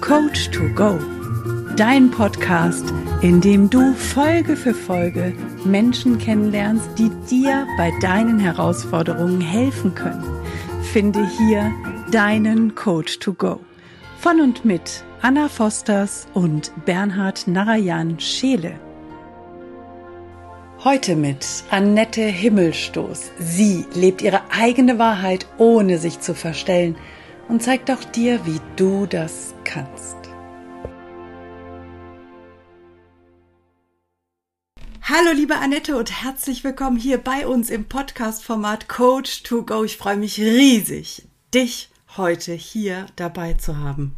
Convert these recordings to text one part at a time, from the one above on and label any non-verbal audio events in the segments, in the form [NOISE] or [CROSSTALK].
Coach to Go, dein Podcast, in dem du Folge für Folge Menschen kennenlernst, die dir bei deinen Herausforderungen helfen können. Finde hier deinen Coach to Go. Von und mit Anna Fosters und Bernhard Narayan Scheele. Heute mit Annette Himmelstoß. Sie lebt ihre eigene Wahrheit, ohne sich zu verstellen und zeigt auch dir, wie du das kannst. Hallo liebe Annette und herzlich willkommen hier bei uns im Podcast-Format Coach to Go. Ich freue mich riesig, dich heute hier dabei zu haben.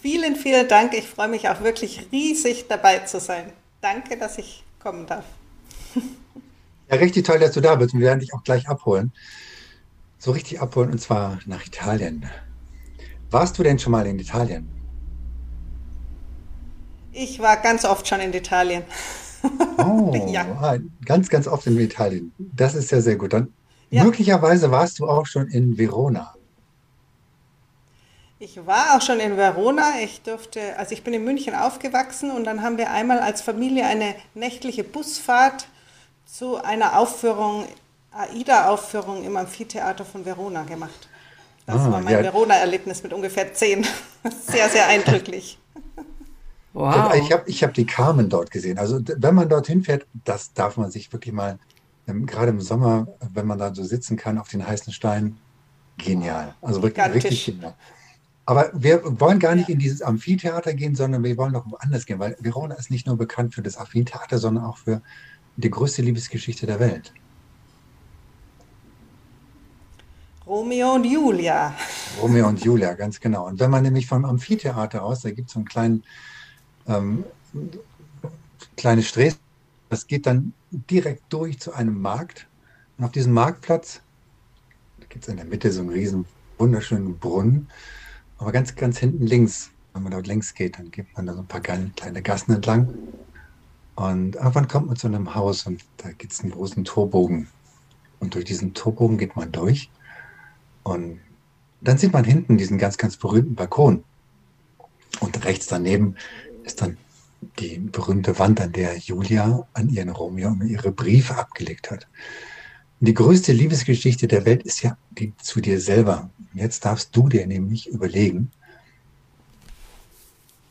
Vielen, vielen Dank. Ich freue mich auch wirklich riesig dabei zu sein. Danke, dass ich kommen darf. Ja, richtig toll, dass du da bist. Wir werden dich auch gleich abholen so richtig abholen und zwar nach Italien. Warst du denn schon mal in Italien? Ich war ganz oft schon in Italien. Oh, [LAUGHS] ja. Ah, ganz, ganz oft in Italien. Das ist ja sehr gut. Dann ja. möglicherweise warst du auch schon in Verona. Ich war auch schon in Verona. Ich durfte, also ich bin in München aufgewachsen und dann haben wir einmal als Familie eine nächtliche Busfahrt zu einer Aufführung AIDA-Aufführung im Amphitheater von Verona gemacht. Das ah, war mein ja. Verona-Erlebnis mit ungefähr zehn. [LAUGHS] Sehr, sehr eindrücklich. [LAUGHS] Wow. Ich habe ich hab die Carmen dort gesehen. Also wenn man dorthin fährt, das darf man sich wirklich mal, ähm, gerade im Sommer, wenn man da so sitzen kann auf den heißen Steinen, genial. Also wirklich, wirklich genial. Aber wir wollen gar nicht in dieses Amphitheater gehen, sondern wir wollen noch woanders gehen, weil Verona ist nicht nur bekannt für das Amphitheater, sondern auch für die größte Liebesgeschichte der Welt. Romeo und Julia. Romeo und Julia, ganz genau. Und wenn man nämlich vom Amphitheater aus, da gibt es so einen kleinen, ähm, kleine Sträße, das geht dann direkt durch zu einem Markt. Und auf diesem Marktplatz, da gibt es in der Mitte so einen riesen, wunderschönen Brunnen. Aber ganz, ganz hinten links, wenn man dort längs geht, dann geht man da so ein paar kleine Gassen entlang. Und irgendwann kommt man zu einem Haus und da gibt es einen großen Torbogen. Und durch diesen Torbogen geht man durch. Und dann sieht man hinten diesen ganz, ganz berühmten Balkon. Und rechts daneben ist dann die berühmte Wand, an der Julia an ihren Romeo ihre Briefe abgelegt hat. Die größte Liebesgeschichte der Welt ist ja die zu dir selber. Jetzt darfst du dir nämlich überlegen,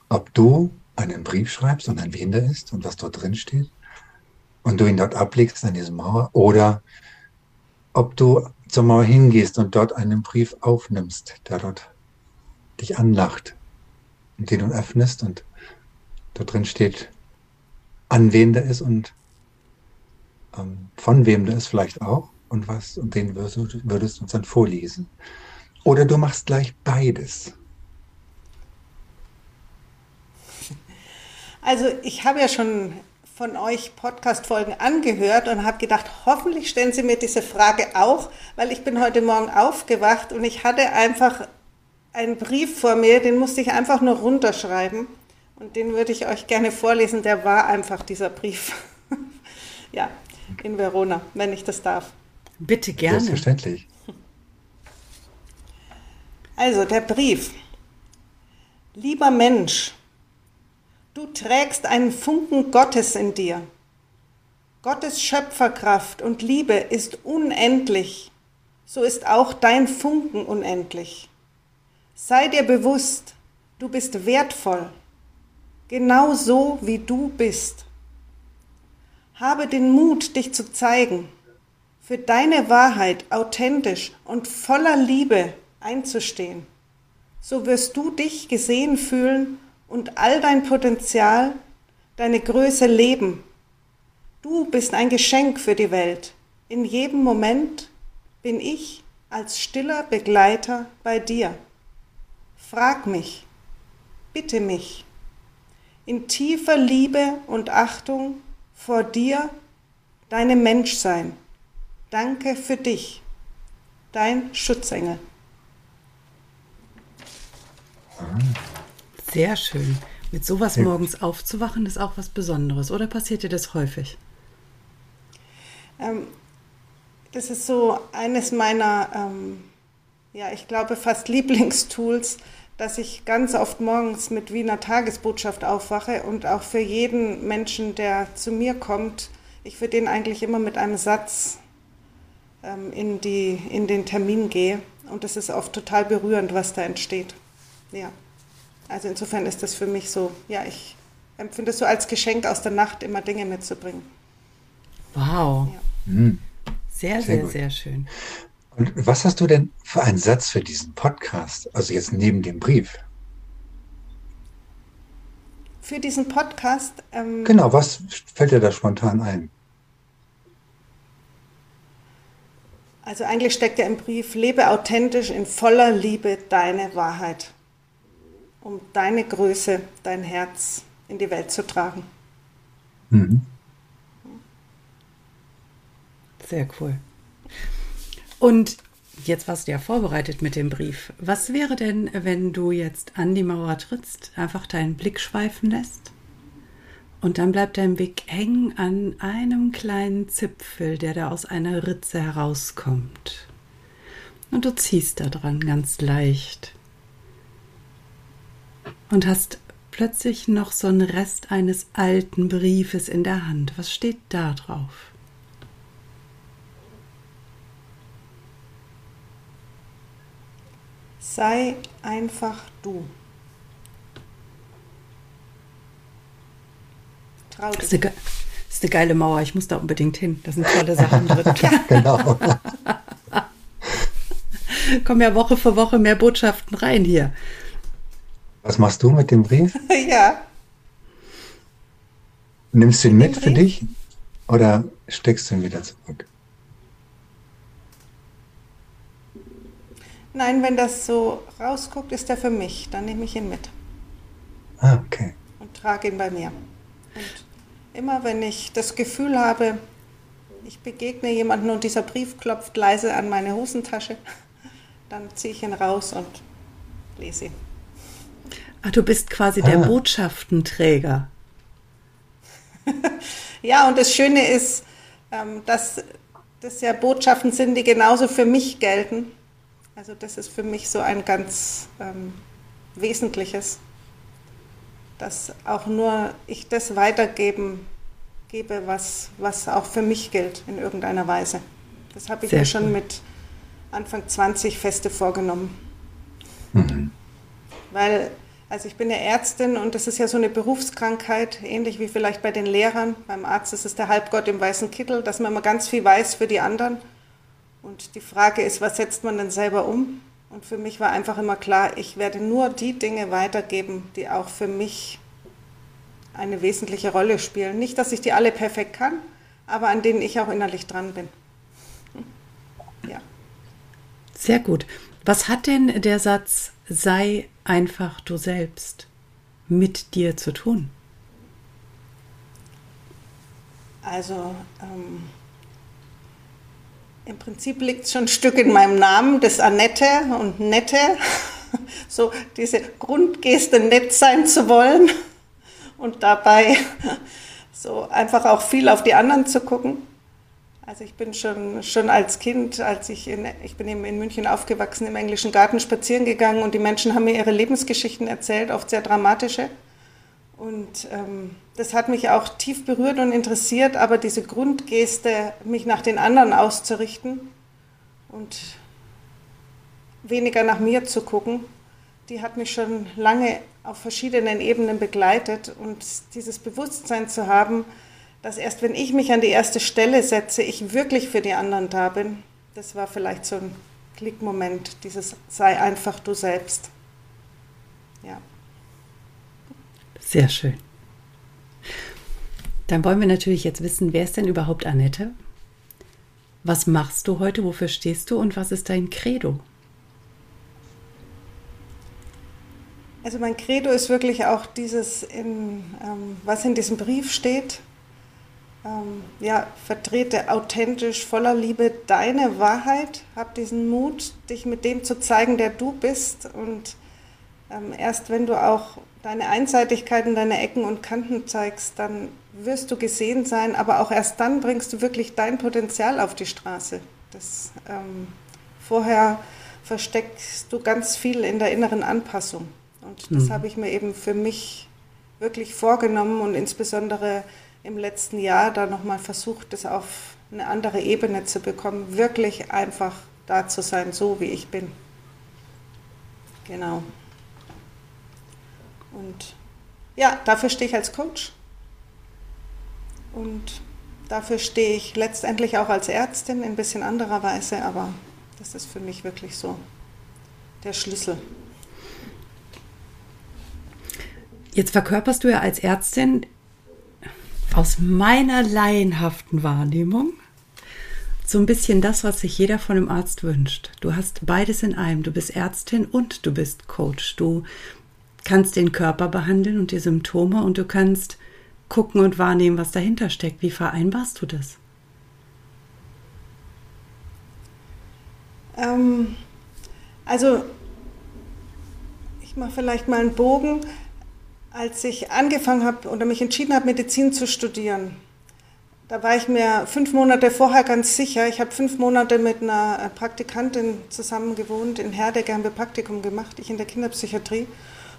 ob du einen Brief schreibst und an wen der ist und was dort drin steht und du ihn dort ablegst an diese Mauer oder ob du zur Mauer hingehst und dort einen Brief aufnimmst, der dort dich anlacht und den du öffnest und dort drin steht, an wen der ist und ähm, von wem der ist vielleicht auch und was und den würdest, würdest du uns dann vorlesen. Oder du machst gleich beides. Also ich habe ja schon von euch Podcast-Folgen angehört und habe gedacht, hoffentlich stellen Sie mir diese Frage auch, weil ich bin heute Morgen aufgewacht und ich hatte einfach einen Brief vor mir, den musste ich einfach nur runterschreiben und den würde ich euch gerne vorlesen. Der war einfach dieser Brief. [LAUGHS] ja, in Verona, wenn ich das darf. Bitte gerne. Selbstverständlich. Also der Brief. Lieber Mensch, Du trägst einen Funken Gottes in dir. Gottes Schöpferkraft und Liebe ist unendlich, so ist auch dein Funken unendlich. Sei dir bewusst, du bist wertvoll, genau so wie du bist. Habe den Mut, dich zu zeigen, für deine Wahrheit authentisch und voller Liebe einzustehen. So wirst du dich gesehen fühlen und all dein Potenzial, deine Größe leben. Du bist ein Geschenk für die Welt. In jedem Moment bin ich als stiller Begleiter bei dir. Frag mich, bitte mich. In tiefer Liebe und Achtung vor dir, deinem Menschsein. Danke für dich, dein Schutzengel. Sehr schön. Mit sowas morgens aufzuwachen, ist auch was Besonderes. Oder passiert dir das häufig? Ähm, das ist so eines meiner ähm, ja, ich glaube, fast Lieblingstools, dass ich ganz oft morgens mit Wiener Tagesbotschaft aufwache und auch für jeden Menschen, der zu mir kommt, ich für den eigentlich immer mit einem Satz ähm, in, die, in den Termin gehe. Und das ist oft total berührend, was da entsteht. Ja. Also insofern ist das für mich so, ja, ich empfinde es so als Geschenk aus der Nacht, immer Dinge mitzubringen. Wow. Ja. Mhm. Sehr, sehr, sehr, sehr schön. Und was hast du denn für einen Satz für diesen Podcast? Also jetzt neben dem Brief. Für diesen Podcast? Ähm, genau, was fällt dir da spontan ein? Also eigentlich steckt ja im Brief, lebe authentisch in voller Liebe deine Wahrheit, um deine Größe, dein Herz in die Welt zu tragen. Mhm. Sehr cool. Und jetzt warst du ja vorbereitet mit dem Brief. Was wäre denn, wenn du jetzt an die Mauer trittst, einfach deinen Blick schweifen lässt? Und dann bleibt dein Blick hängen an einem kleinen Zipfel, der da aus einer Ritze herauskommt. Und du ziehst da dran ganz leicht. Und hast plötzlich noch so einen Rest eines alten Briefes in der Hand. Was steht da drauf? Sei einfach du. Trau dich. Das ist, eine, das ist eine geile Mauer. Ich muss da unbedingt hin. Da sind tolle Sachen [LAUGHS] drin. genau. [LAUGHS] Kommen ja Woche für Woche mehr Botschaften rein hier. Was machst du mit dem Brief? [LAUGHS] ja. Nimmst du ihn mit, für dich oder steckst du ihn wieder zurück? Nein, wenn das so rausguckt, ist er für mich. Dann nehme ich ihn mit. Ah, okay. Und trage ihn bei mir. Und immer wenn ich das Gefühl habe, ich begegne jemanden und dieser Brief klopft leise an meine Hosentasche, [LAUGHS] dann ziehe ich ihn raus und lese ihn. Ach, du bist quasi ah. der Botschaftenträger. [LAUGHS] ja, und das Schöne ist, ähm, dass das ja Botschaften sind, die genauso für mich gelten also das ist für mich so ein ganz ähm, Wesentliches, dass auch nur ich das weitergeben gebe, was, was auch für mich gilt in irgendeiner Weise. Das habe ich Sehr mir schon mit Anfang 20 feste vorgenommen. Mhm. Weil, also ich bin ja Ärztin und das ist ja so eine Berufskrankheit, ähnlich wie vielleicht bei den Lehrern. Beim Arzt ist es der Halbgott im weißen Kittel, dass man immer ganz viel weiß für die anderen und die Frage ist, was setzt man denn selber um? Und für mich war einfach immer klar, ich werde nur die Dinge weitergeben, die auch für mich eine wesentliche Rolle spielen. Nicht, dass ich die alle perfekt kann, aber an denen ich auch innerlich dran bin. Ja. Sehr gut. Was hat denn der Satz sei einfach du selbst mit dir zu tun? Also ähm, im Prinzip liegt schon ein Stück in meinem Namen, das Annette und Nette. [LAUGHS] So diese Grundgeste, nett sein zu wollen und dabei [LAUGHS] so einfach auch viel auf die anderen zu gucken. Also ich bin schon, schon als Kind, als ich in, ich bin eben in München aufgewachsen, im englischen Garten spazieren gegangen und die Menschen haben mir ihre Lebensgeschichten erzählt, oft sehr dramatische. Und ähm, das hat mich auch tief berührt und interessiert, aber diese Grundgeste, mich nach den anderen auszurichten und weniger nach mir zu gucken, die hat mich schon lange auf verschiedenen Ebenen begleitet. Und dieses Bewusstsein zu haben, dass erst wenn ich mich an die erste Stelle setze, ich wirklich für die anderen da bin, das war vielleicht so ein Klickmoment, dieses sei einfach du selbst. Ja. Sehr schön. Dann wollen wir natürlich jetzt wissen, wer ist denn überhaupt Annette? Was machst du heute? Wofür stehst du? Und was ist dein Credo? Also mein Credo ist wirklich auch dieses, in, ähm, was in diesem Brief steht. Ähm, ja, vertrete authentisch, voller Liebe deine Wahrheit. Hab diesen Mut, dich mit dem zu zeigen, der du bist. Und ähm, erst wenn du auch deine Einseitigkeiten, deine Ecken und Kanten zeigst, dann wirst du gesehen sein, aber auch erst dann bringst du wirklich dein Potenzial auf die Straße. Das, ähm, vorher versteckst du ganz viel in der inneren Anpassung. Und das mhm. habe ich mir eben für mich wirklich vorgenommen und insbesondere im letzten Jahr da nochmal versucht, das auf eine andere Ebene zu bekommen, wirklich einfach da zu sein, so wie ich bin. Genau. Und ja, dafür stehe ich als Coach. Und dafür stehe ich letztendlich auch als Ärztin in ein bisschen anderer Weise, aber das ist für mich wirklich so der Schlüssel. Jetzt verkörperst du ja als Ärztin aus meiner laienhaften Wahrnehmung so ein bisschen das, was sich jeder von einem Arzt wünscht. Du hast beides in einem. Du bist Ärztin und du bist Coach. Du kannst den Körper behandeln und die Symptome und du kannst gucken und wahrnehmen, was dahinter steckt. Wie vereinbarst du das? Ähm, also, ich mache vielleicht mal einen Bogen. Als ich angefangen habe oder mich entschieden habe, Medizin zu studieren, da war ich mir fünf Monate vorher ganz sicher. Ich habe fünf Monate mit einer Praktikantin zusammen gewohnt. In Herdecke haben wir Praktikum gemacht, ich in der Kinderpsychiatrie.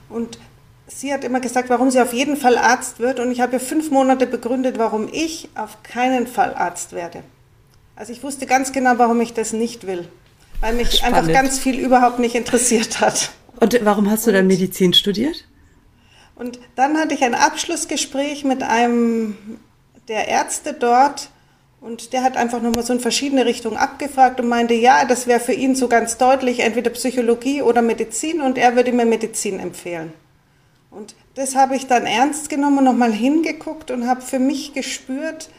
Und sie hat immer gesagt, warum sie auf jeden Fall Arzt wird. Und ich habe ihr fünf Monate begründet, warum ich auf keinen Fall Arzt werde. Also ich wusste ganz genau, warum ich das nicht will. Weil mich Spannend. einfach ganz viel überhaupt nicht interessiert hat. Und warum hast du dann Medizin studiert? Und dann hatte ich ein Abschlussgespräch mit einem der Ärzte dort und der hat einfach nochmal so in verschiedene Richtungen abgefragt und meinte, ja, das wäre für ihn so ganz deutlich, entweder Psychologie oder Medizin und er würde mir Medizin empfehlen. Und das habe ich dann ernst genommen nochmal hingeguckt und habe für mich gespürt,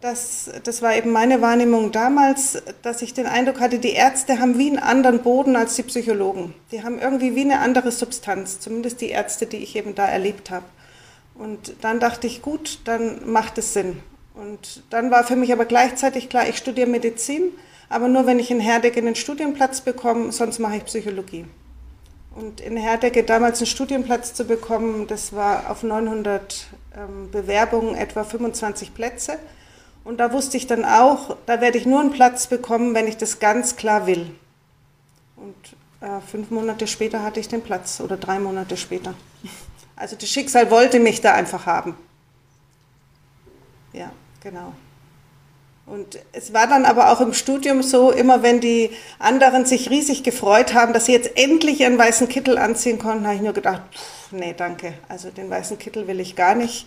dass, das war eben meine Wahrnehmung damals, dass ich den Eindruck hatte, die Ärzte haben wie einen anderen Boden als die Psychologen. Die haben irgendwie wie eine andere Substanz, zumindest die Ärzte, die ich eben da erlebt habe. Und dann dachte ich, gut, dann macht es Sinn. Und dann war für mich aber gleichzeitig klar, ich studiere Medizin, aber nur wenn ich in Herdecke einen Studienplatz bekomme, sonst mache ich Psychologie. Und in Herdecke damals einen Studienplatz zu bekommen, das war auf 900 ähm, Bewerbungen etwa 25 Plätze. Und da wusste ich dann auch, da werde ich nur einen Platz bekommen, wenn ich das ganz klar will. Und äh, fünf Monate später hatte ich den Platz oder drei Monate später. Also das Schicksal wollte mich da einfach haben. Ja, genau. Und es war dann aber auch im Studium so, immer wenn die anderen sich riesig gefreut haben, dass sie jetzt endlich ihren weißen Kittel anziehen konnten, habe ich nur gedacht, pff, nee, danke, also den weißen Kittel will ich gar nicht.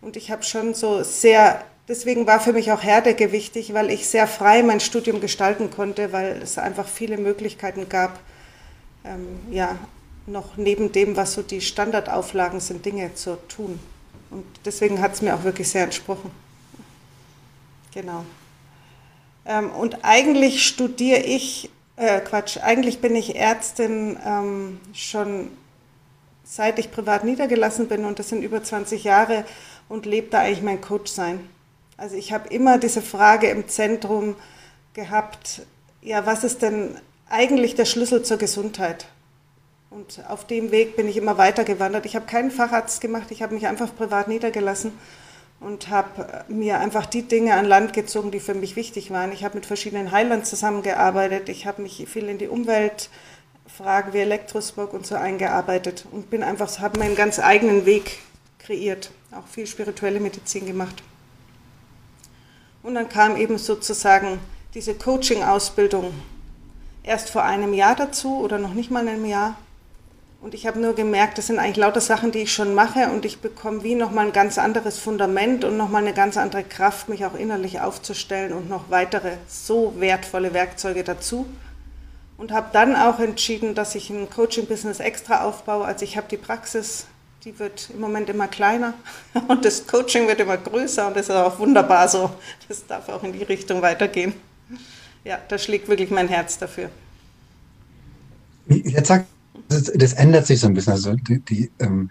Und ich habe schon so sehr, deswegen war für mich auch Herdecke wichtig, weil ich sehr frei mein Studium gestalten konnte, weil es einfach viele Möglichkeiten gab, ähm, ja, noch neben dem, was so die Standardauflagen sind, Dinge zu tun. Und deswegen hat es mir auch wirklich sehr entsprochen. Genau. Ähm, und eigentlich studiere ich, äh, Quatsch, eigentlich bin ich Ärztin ähm, schon seit ich privat niedergelassen bin und das sind über 20 Jahre und lebe da eigentlich mein Coach sein. Also ich habe immer diese Frage im Zentrum gehabt, ja, was ist denn eigentlich der Schlüssel zur Gesundheit? Und auf dem Weg bin ich immer weiter gewandert. Ich habe keinen Facharzt gemacht, ich habe mich einfach privat niedergelassen und habe mir einfach die Dinge an Land gezogen, die für mich wichtig waren. Ich habe mit verschiedenen Heilern zusammengearbeitet, ich habe mich viel in die Umweltfragen wie Elektrosmog und so eingearbeitet und bin einfach, habe meinen ganz eigenen Weg kreiert, auch viel spirituelle Medizin gemacht. Und dann kam eben sozusagen diese Coaching-Ausbildung erst vor einem Jahr dazu oder noch nicht mal einem Jahr. Und ich habe nur gemerkt, das sind eigentlich lauter Sachen, die ich schon mache und ich bekomme wie nochmal ein ganz anderes Fundament und nochmal eine ganz andere Kraft, mich auch innerlich aufzustellen und noch weitere so wertvolle Werkzeuge dazu. Und habe dann auch entschieden, dass ich ein Coaching-Business extra aufbaue. Also ich habe die Praxis, die wird im Moment immer kleiner [LAUGHS] und das Coaching wird immer größer und das ist auch wunderbar so. Das darf auch in die Richtung weitergehen. Ja, da schlägt wirklich mein Herz dafür. Jetzt sagt das, das, ändert sich so ein bisschen. Also die, die ähm,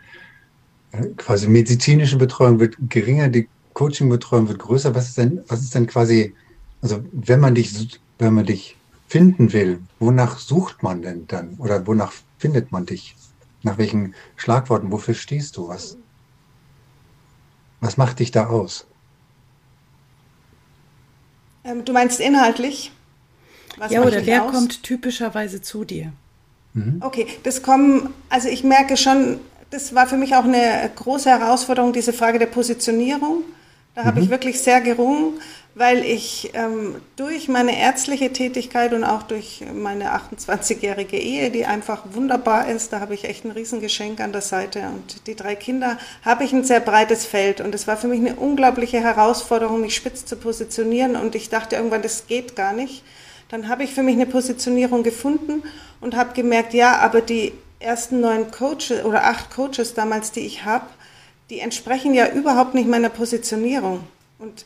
äh, quasi medizinische Betreuung wird geringer, die Coaching-Betreuung wird größer. Was ist denn, was ist denn quasi, also wenn man dich, wenn man dich finden will, wonach sucht man denn dann? Oder wonach findet man dich? Nach welchen Schlagworten? Wofür stehst du? Was, was macht dich da aus? Ähm, du meinst inhaltlich? Was ja, oder wer aus? kommt typischerweise zu dir? Mhm. Okay, das kommen, also ich merke schon, das war für mich auch eine große Herausforderung, diese Frage der Positionierung. Da mhm. habe ich wirklich sehr gerungen, weil ich ähm, durch meine ärztliche Tätigkeit und auch durch meine 28-jährige Ehe, die einfach wunderbar ist, da habe ich echt ein Riesengeschenk an der Seite und die drei Kinder, habe ich ein sehr breites Feld und es war für mich eine unglaubliche Herausforderung, mich spitz zu positionieren und ich dachte irgendwann, das geht gar nicht. Dann habe ich für mich eine Positionierung gefunden und habe gemerkt, ja, aber die ersten neun Coaches oder acht Coaches damals, die ich habe, die entsprechen ja überhaupt nicht meiner Positionierung. Und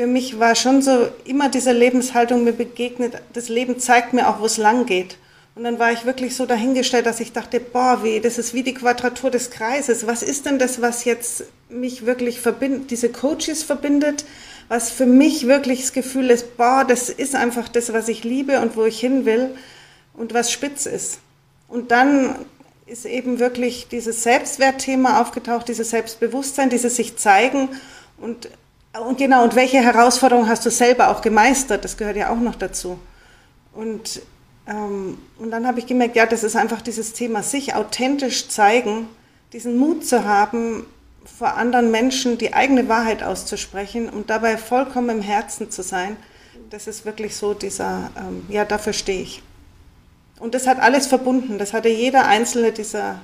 für mich war schon so immer diese Lebenshaltung mir begegnet, das Leben zeigt mir auch, wo es lang geht. Und dann war ich wirklich so dahingestellt, dass ich dachte, boah, wie, das ist wie die Quadratur des Kreises. Was ist denn das, was jetzt mich wirklich verbindet, diese Coaches verbindet, was für mich wirklich das Gefühl ist, boah, das ist einfach das, was ich liebe und wo ich hin will und was spitz ist. Und dann ist eben wirklich dieses Selbstwertthema aufgetaucht, dieses Selbstbewusstsein, dieses sich zeigen und, und genau, und welche Herausforderungen hast du selber auch gemeistert, das gehört ja auch noch dazu. Und, ähm, und dann habe ich gemerkt, ja, das ist einfach dieses Thema, sich authentisch zeigen, diesen Mut zu haben, vor anderen Menschen die eigene Wahrheit auszusprechen und dabei vollkommen im Herzen zu sein. Das ist wirklich so dieser, ähm, ja, dafür stehe ich. Und das hat alles verbunden. Das hatte jeder einzelne dieser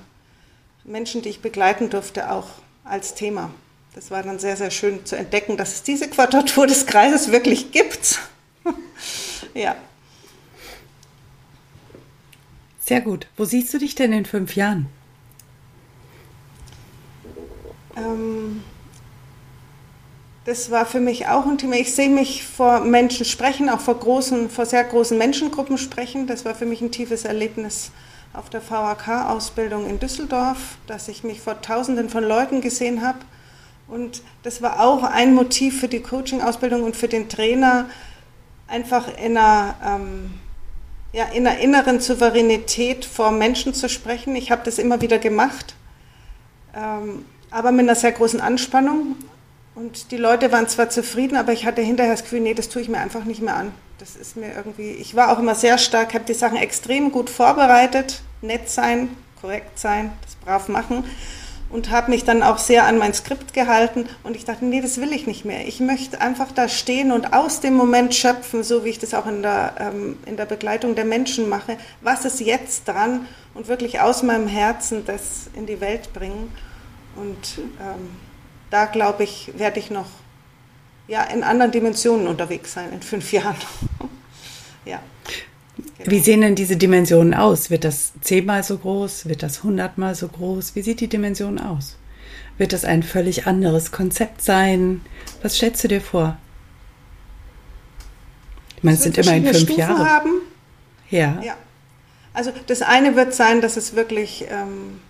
Menschen, die ich begleiten durfte, auch als Thema. Das war dann sehr, sehr schön zu entdecken, dass es diese Quadratur des Kreises wirklich gibt. [LAUGHS] ja. Sehr gut. Wo siehst du dich denn in fünf Jahren? Ähm, das war für mich auch ein Thema. Ich sehe mich vor Menschen sprechen, auch vor großen, vor sehr großen Menschengruppen sprechen. Das war für mich ein tiefes Erlebnis auf der VHK-Ausbildung in Düsseldorf, dass ich mich vor Tausenden von Leuten gesehen habe. Und das war auch ein Motiv für die Coaching-Ausbildung und für den Trainer, einfach in einer, ähm, ja, in einer inneren Souveränität vor Menschen zu sprechen. Ich habe das immer wieder gemacht, ähm, aber mit einer sehr großen Anspannung. Und die Leute waren zwar zufrieden, aber ich hatte hinterher das Gefühl, nee, das tue ich mir einfach nicht mehr an. Das ist mir irgendwie, ich war auch immer sehr stark, habe die Sachen extrem gut vorbereitet, nett sein, korrekt sein, das brav machen und habe mich dann auch sehr an mein Skript gehalten und ich dachte, nee, das will ich nicht mehr. Ich möchte einfach da stehen und aus dem Moment schöpfen, so wie ich das auch in der, ähm, in der Begleitung der Menschen mache. Was ist jetzt dran und wirklich aus meinem Herzen das in die Welt bringen und ähm, da glaube ich, werde ich noch ja, in anderen Dimensionen unterwegs sein in fünf [LAUGHS] Jahren. ja. Genau. Wie sehen denn diese Dimensionen aus? Wird das zehnmal so groß? Wird das hundertmal so groß? Wie sieht die Dimension aus? Wird das ein völlig anderes Konzept sein? Was schätzt du dir vor? Ich meine, es sind immerhin fünf Stufen Jahre. Haben. Ja. ja. Also das eine wird sein, dass es wirklich ähm,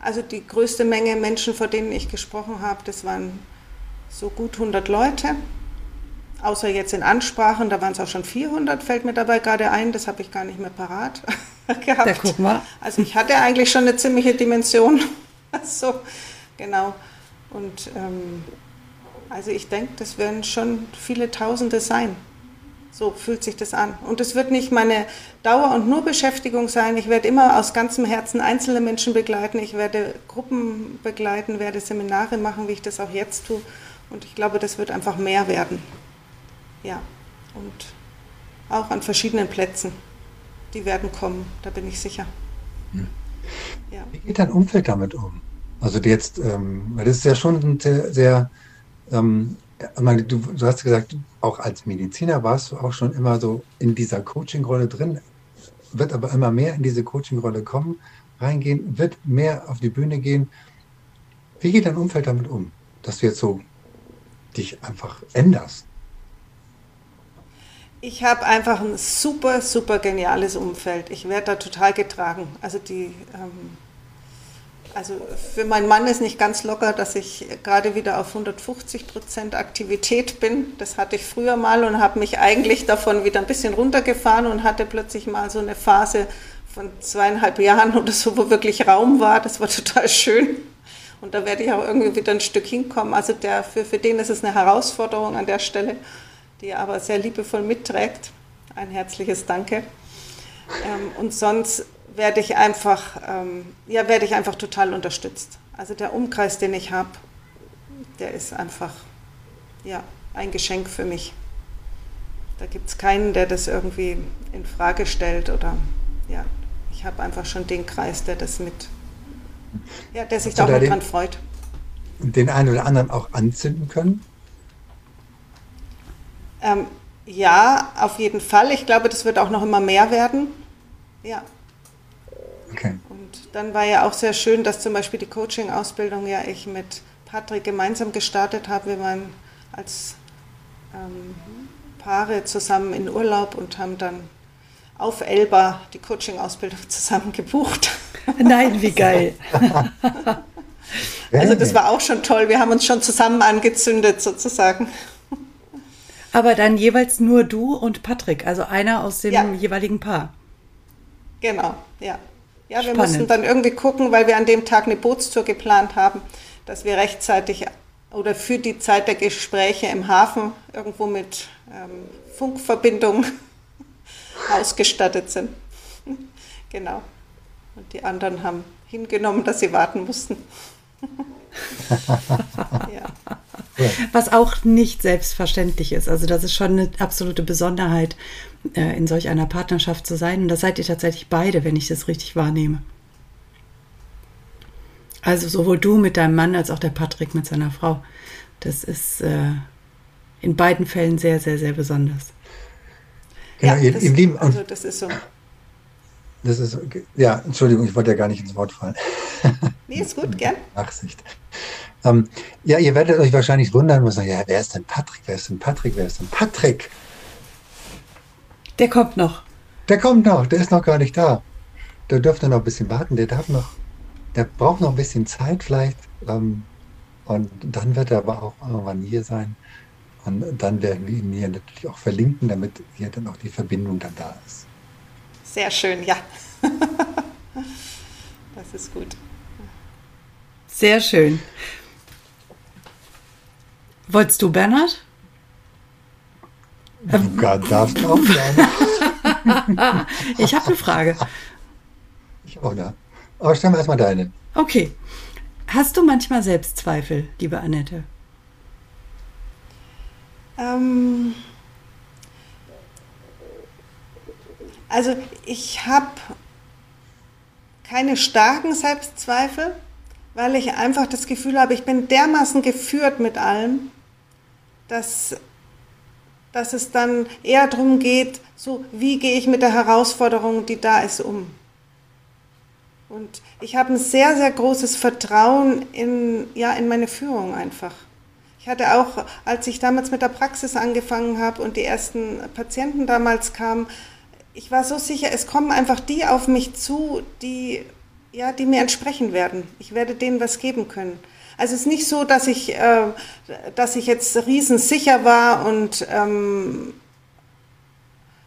also die größte Menge Menschen, vor denen ich gesprochen habe, das waren so gut 100 Leute. Außer jetzt in Ansprachen, da waren es auch schon 400, fällt mir dabei gerade ein, das habe ich gar nicht mehr parat [LAUGHS] gehabt. Ja, guck mal. Also ich hatte eigentlich schon eine ziemliche Dimension. [LAUGHS] so, genau. Und ähm, also ich denke, das werden schon viele Tausende sein. So fühlt sich das an. Und es wird nicht meine Dauer- und nur Beschäftigung sein. Ich werde immer aus ganzem Herzen einzelne Menschen begleiten. Ich werde Gruppen begleiten, werde Seminare machen, wie ich das auch jetzt tue. Und ich glaube, das wird einfach mehr werden. Ja. Und auch an verschiedenen Plätzen. Die werden kommen, da bin ich sicher. Hm. Ja. Wie geht dein Umfeld damit um? Also jetzt, ähm, weil das ist ja schon sehr, sehr ähm, meine, du, du hast gesagt, auch als Mediziner warst du auch schon immer so in dieser Coaching-Rolle drin, wird aber immer mehr in diese Coaching-Rolle kommen, reingehen, wird mehr auf die Bühne gehen. Wie geht dein Umfeld damit um, dass du jetzt so dich einfach änderst? Ich habe einfach ein super, super geniales Umfeld. Ich werde da total getragen. Also die ähm, also für meinen Mann ist nicht ganz locker, dass ich gerade wieder auf 150 Prozent Aktivität bin. Das hatte ich früher mal und habe mich eigentlich davon wieder ein bisschen runtergefahren und hatte plötzlich mal so eine Phase von zweieinhalb Jahren oder so, wo wirklich Raum war. Das war total schön. Und da werde ich auch irgendwie wieder ein Stück hinkommen. Also der, für, für den ist es eine Herausforderung an der Stelle, die er aber sehr liebevoll mitträgt. ein herzliches Danke. Ähm, und sonst werde ich einfach, ähm, ja, werde ich einfach total unterstützt. Also der Umkreis, den ich habe, der ist einfach, ja, ein Geschenk für mich. Da gibt es keinen, der das irgendwie in Frage stellt oder, ja, ich habe einfach schon den Kreis, der das mit, ja, der sich da auch da dran freut. Den einen oder anderen auch anzünden können? Ähm, ja, auf jeden Fall. Ich glaube, das wird auch noch immer mehr werden. Ja. Okay. Und dann war ja auch sehr schön, dass zum Beispiel die Coaching-Ausbildung ja ich mit Patrick gemeinsam gestartet habe. Wir waren als ähm, Paare zusammen in Urlaub und haben dann auf Elba die Coaching-Ausbildung [LAUGHS] zusammen gebucht. Nein, wie geil. [LAUGHS] also das war auch schon toll. Wir haben uns schon zusammen angezündet sozusagen. Aber dann jeweils nur du und Patrick, also einer aus dem ja. jeweiligen Paar. Genau, ja. Ja, wir mussten dann irgendwie gucken, weil wir an dem Tag eine Bootstour geplant haben, dass wir rechtzeitig oder für die Zeit der Gespräche im Hafen irgendwo mit ähm, Funkverbindung [LAUGHS] ausgestattet sind. [LAUGHS] genau. Und die anderen haben hingenommen, dass sie warten mussten. [LAUGHS] ja. Was auch nicht selbstverständlich ist. Also das ist schon eine absolute Besonderheit, äh, in solch einer Partnerschaft zu sein. Und das seid ihr tatsächlich beide, wenn ich das richtig wahrnehme. Also sowohl du mit deinem Mann als auch der Patrick mit seiner Frau. Das ist äh, in beiden Fällen sehr, sehr, sehr besonders. Ja, ja ihr, das, ihr Lieben, also das ist so. Das ist, ja, Entschuldigung, ich wollte ja gar nicht ins Wort fallen. [LAUGHS] Nee, ist gut, gern. Nachsicht. Ähm, ja, ihr werdet euch wahrscheinlich wundern, was ja, wer ist denn Patrick? Wer ist denn Patrick? Wer ist denn Patrick? Der kommt noch. Der kommt noch, der ist noch gar nicht da. Der dürfte noch ein bisschen warten, der darf noch, der braucht noch ein bisschen Zeit vielleicht. Ähm, und dann wird er aber auch irgendwann hier sein. Und dann werden wir ihn hier natürlich auch verlinken, damit hier dann auch die Verbindung dann da ist. Sehr schön, ja. [LAUGHS] das ist gut. Sehr schön. Wolltest du, Bernhard? Du ähm, darfst auch gerne. [LAUGHS] ich habe eine Frage. Ich auch, ne? Aber stellen wir erstmal deine. Okay. Hast du manchmal Selbstzweifel, liebe Annette? Ähm, also ich habe keine starken Selbstzweifel, weil ich einfach das Gefühl habe, ich bin dermaßen geführt mit allem, dass, dass es dann eher darum geht, so wie gehe ich mit der Herausforderung, die da ist, um. Und ich habe ein sehr, sehr großes Vertrauen in, ja, in meine Führung einfach. Ich hatte auch, als ich damals mit der Praxis angefangen habe und die ersten Patienten damals kamen, ich war so sicher, es kommen einfach die auf mich zu, die ja, die mir entsprechen werden. Ich werde denen was geben können. Also es ist nicht so, dass ich, äh, dass ich jetzt riesensicher war und ähm,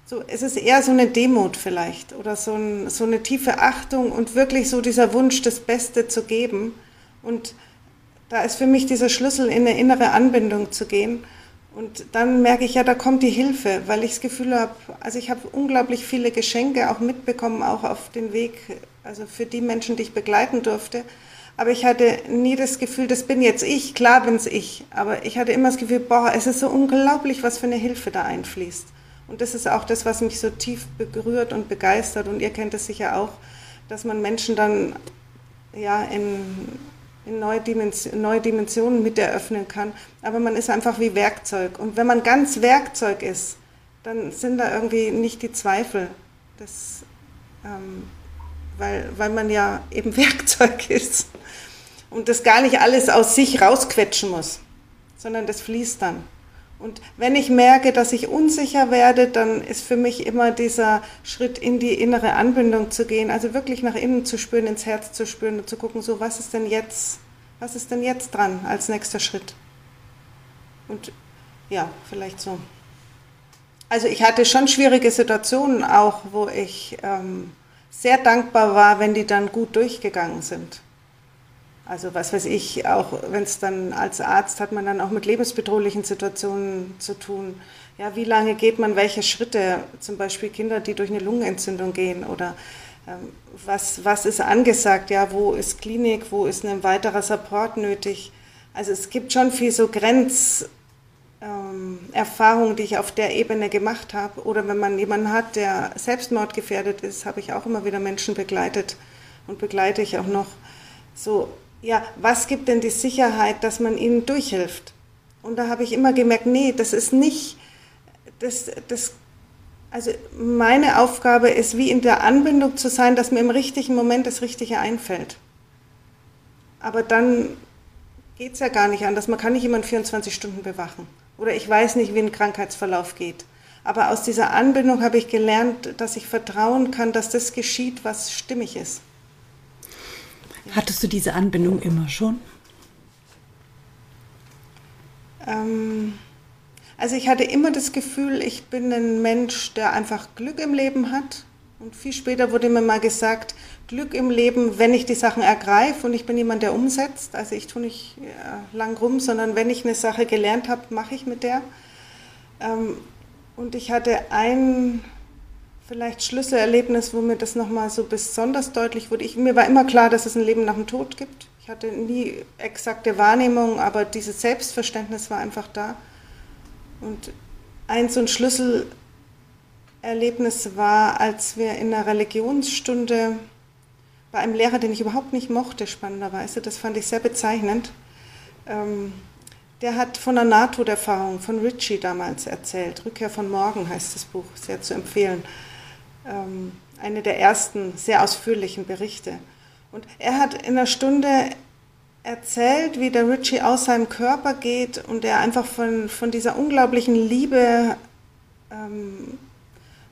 so, es ist eher so eine Demut vielleicht oder so, ein, so eine tiefe Achtung und wirklich so dieser Wunsch, das Beste zu geben. Und da ist für mich dieser Schlüssel, in eine innere Anbindung zu gehen. Und dann merke ich ja, da kommt die Hilfe, weil ich das Gefühl habe, also ich habe unglaublich viele Geschenke auch mitbekommen, auch auf den Weg, also für die Menschen, die ich begleiten durfte. Aber ich hatte nie das Gefühl, das bin jetzt ich, klar bin es ich, aber ich hatte immer das Gefühl, boah, es ist so unglaublich, was für eine Hilfe da einfließt. Und das ist auch das, was mich so tief berührt und begeistert. Und ihr kennt es sicher auch, dass man Menschen dann ja in in neue, Dimension, neue Dimensionen mit eröffnen kann. Aber man ist einfach wie Werkzeug. Und wenn man ganz Werkzeug ist, dann sind da irgendwie nicht die Zweifel. Das, ähm, weil, weil man ja eben [LAUGHS] Werkzeug ist. Und das gar nicht alles aus sich rausquetschen muss, sondern das fließt dann. Und wenn ich merke, dass ich unsicher werde, dann ist für mich immer dieser Schritt in die innere Anbindung zu gehen, also wirklich nach innen zu spüren, ins Herz zu spüren und zu gucken, so was ist denn jetzt, was ist denn jetzt dran als nächster Schritt? Und ja, vielleicht so. Also ich hatte schon schwierige Situationen auch, wo ich ähm, sehr dankbar war, wenn die dann gut durchgegangen sind. Also was weiß ich, auch wenn es dann als Arzt hat man dann auch mit lebensbedrohlichen Situationen zu tun. Ja, wie lange geht man welche Schritte? Zum Beispiel Kinder, die durch eine Lungenentzündung gehen oder ähm, was, was ist angesagt? Ja, wo ist Klinik? Wo ist ein weiterer Support nötig? Also es gibt schon viel so Grenzerfahrungen, ähm, die ich auf der Ebene gemacht habe. Oder wenn man jemanden hat, der selbstmordgefährdet ist, habe ich auch immer wieder Menschen begleitet und begleite ich auch noch. So, ja, was gibt denn die Sicherheit, dass man ihnen durchhilft? Und da habe ich immer gemerkt, nee, das ist nicht, das, das, also meine Aufgabe ist, wie in der Anbindung zu sein, dass mir im richtigen Moment das Richtige einfällt. Aber dann geht es ja gar nicht anders. Man kann nicht jemanden 24 Stunden bewachen. Oder ich weiß nicht, wie ein Krankheitsverlauf geht. Aber aus dieser Anbindung habe ich gelernt, dass ich vertrauen kann, dass das geschieht, was stimmig ist. Hattest du diese Anbindung immer schon? Ähm, also ich hatte immer das Gefühl, ich bin ein Mensch, der einfach Glück im Leben hat. Und viel später wurde mir mal gesagt, Glück im Leben, wenn ich die Sachen ergreife und ich bin jemand, der umsetzt. Also ich tue nicht äh, lang rum, sondern wenn ich eine Sache gelernt habe, mache ich mit der. Ähm, und ich hatte ein vielleicht Schlüsselerlebnis, wo mir das nochmal so besonders deutlich wurde. Ich, mir war immer klar, dass es ein Leben nach dem Tod gibt. Ich hatte nie exakte Wahrnehmung, aber dieses Selbstverständnis war einfach da. Und ein so ein Schlüsselerlebnis war, als wir in einer Religionsstunde bei einem Lehrer, den ich überhaupt nicht mochte, spannenderweise, das fand ich sehr bezeichnend, ähm, der hat von der Nahtoderfahrung von Ritchie damals erzählt. Rückkehr von Morgen heißt das Buch, sehr zu empfehlen ähm, eine der ersten sehr ausführlichen Berichte. Und er hat in einer Stunde erzählt, wie der Richie aus seinem Körper geht und er einfach von, von dieser unglaublichen Liebe ähm,